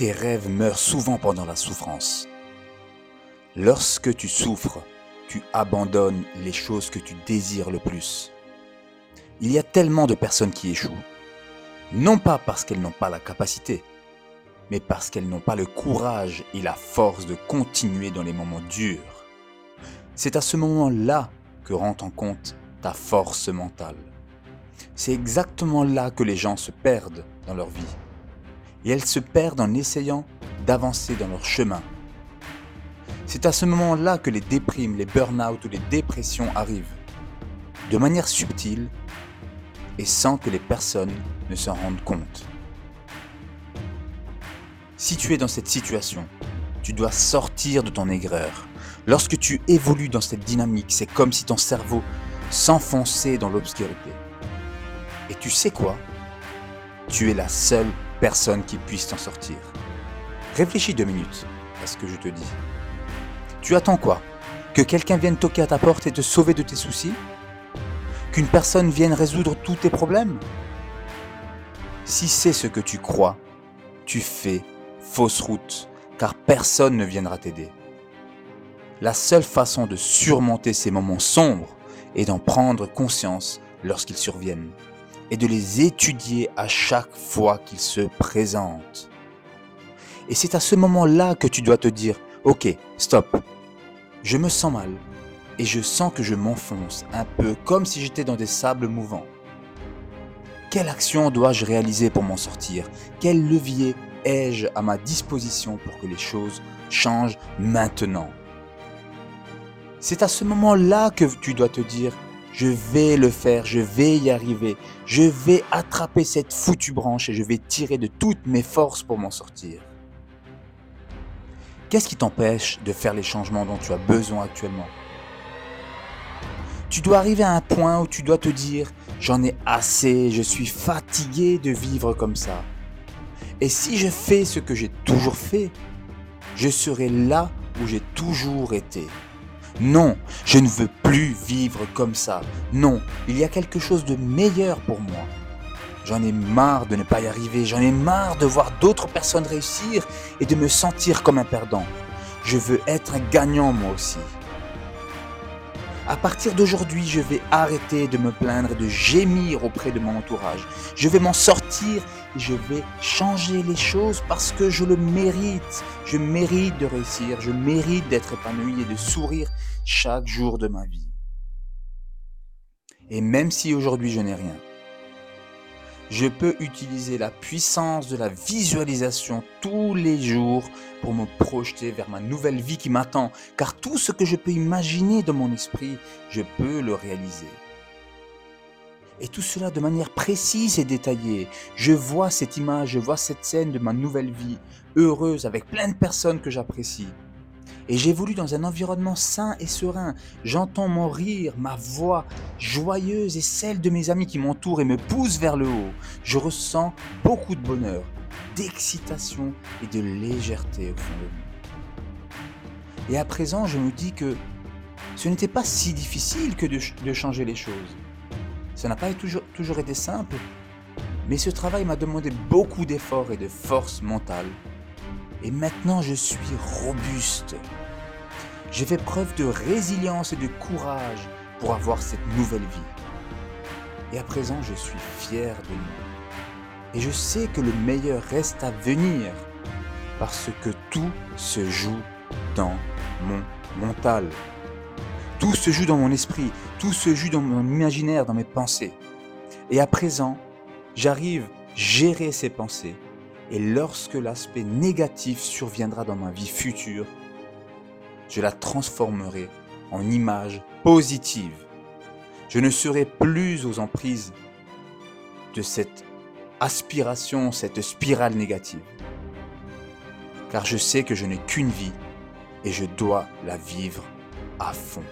tes rêves meurent souvent pendant la souffrance. Lorsque tu souffres, tu abandonnes les choses que tu désires le plus. Il y a tellement de personnes qui échouent, non pas parce qu'elles n'ont pas la capacité, mais parce qu'elles n'ont pas le courage et la force de continuer dans les moments durs. C'est à ce moment-là que rentre en compte ta force mentale. C'est exactement là que les gens se perdent dans leur vie. Et elles se perdent en essayant d'avancer dans leur chemin. C'est à ce moment-là que les déprimes, les burn-out ou les dépressions arrivent. De manière subtile et sans que les personnes ne s'en rendent compte. Si tu es dans cette situation, tu dois sortir de ton aigreur. Lorsque tu évolues dans cette dynamique, c'est comme si ton cerveau s'enfonçait dans l'obscurité. Et tu sais quoi? Tu es la seule personne qui puisse t'en sortir. Réfléchis deux minutes à ce que je te dis. Tu attends quoi? Que quelqu'un vienne toquer à ta porte et te sauver de tes soucis? Qu'une personne vienne résoudre tous tes problèmes? Si c'est ce que tu crois, tu fais fausse route, car personne ne viendra t'aider. La seule façon de surmonter ces moments sombres est d'en prendre conscience lorsqu'ils surviennent et de les étudier à chaque fois qu'ils se présentent. Et c'est à ce moment-là que tu dois te dire, ok, stop, je me sens mal et je sens que je m'enfonce un peu comme si j'étais dans des sables mouvants. Quelle action dois-je réaliser pour m'en sortir? Quel levier ai-je à ma disposition pour que les choses changent maintenant C'est à ce moment-là que tu dois te dire, je vais le faire, je vais y arriver, je vais attraper cette foutue branche et je vais tirer de toutes mes forces pour m'en sortir. Qu'est-ce qui t'empêche de faire les changements dont tu as besoin actuellement? Tu dois arriver à un point où tu dois te dire, j'en ai assez, je suis fatigué de vivre comme ça. Et si je fais ce que j'ai toujours fait, je serai là où j'ai toujours été. Non, je ne veux plus vivre comme ça. Non, il y a quelque chose de meilleur pour moi. J'en ai marre de ne pas y arriver, j'en ai marre de voir d'autres personnes réussir et de me sentir comme un perdant. Je veux être un gagnant moi aussi. À partir d'aujourd'hui, je vais arrêter de me plaindre et de gémir auprès de mon entourage. Je vais m'en sortir et je vais changer les choses parce que je le mérite. Je mérite de réussir, je mérite d'être épanoui et de sourire chaque jour de ma vie. Et même si aujourd'hui je n'ai rien, je peux utiliser la puissance de la visualisation tous les jours pour me projeter vers ma nouvelle vie qui m'attend, car tout ce que je peux imaginer dans mon esprit, je peux le réaliser. Et tout cela de manière précise et détaillée. Je vois cette image, je vois cette scène de ma nouvelle vie, heureuse, avec plein de personnes que j'apprécie. Et j'évolue dans un environnement sain et serein. J'entends mon rire, ma voix joyeuse et celle de mes amis qui m'entourent et me poussent vers le haut. Je ressens beaucoup de bonheur, d'excitation et de légèreté au fond de moi. Et à présent, je me dis que ce n'était pas si difficile que de, changer les choses. Ça n'a pas toujours, toujours été simple, mais ce travail m'a demandé beaucoup d'efforts et de force mentale. Et maintenant, je suis robuste. J'ai fait preuve de résilience et de courage pour avoir cette nouvelle vie. Et à présent, je suis fier de moi. Et je sais que le meilleur reste à venir parce que tout se joue dans mon mental. Tout se joue dans mon esprit, tout se joue dans mon imaginaire, dans mes pensées. Et à présent, j'arrive à gérer ces pensées. Et lorsque l'aspect négatif surviendra dans ma vie future, je la transformerai en image positive. Je ne serai plus aux emprises de cette aspiration, cette spirale négative. Car je sais que je n'ai qu'une vie et je dois la vivre à fond.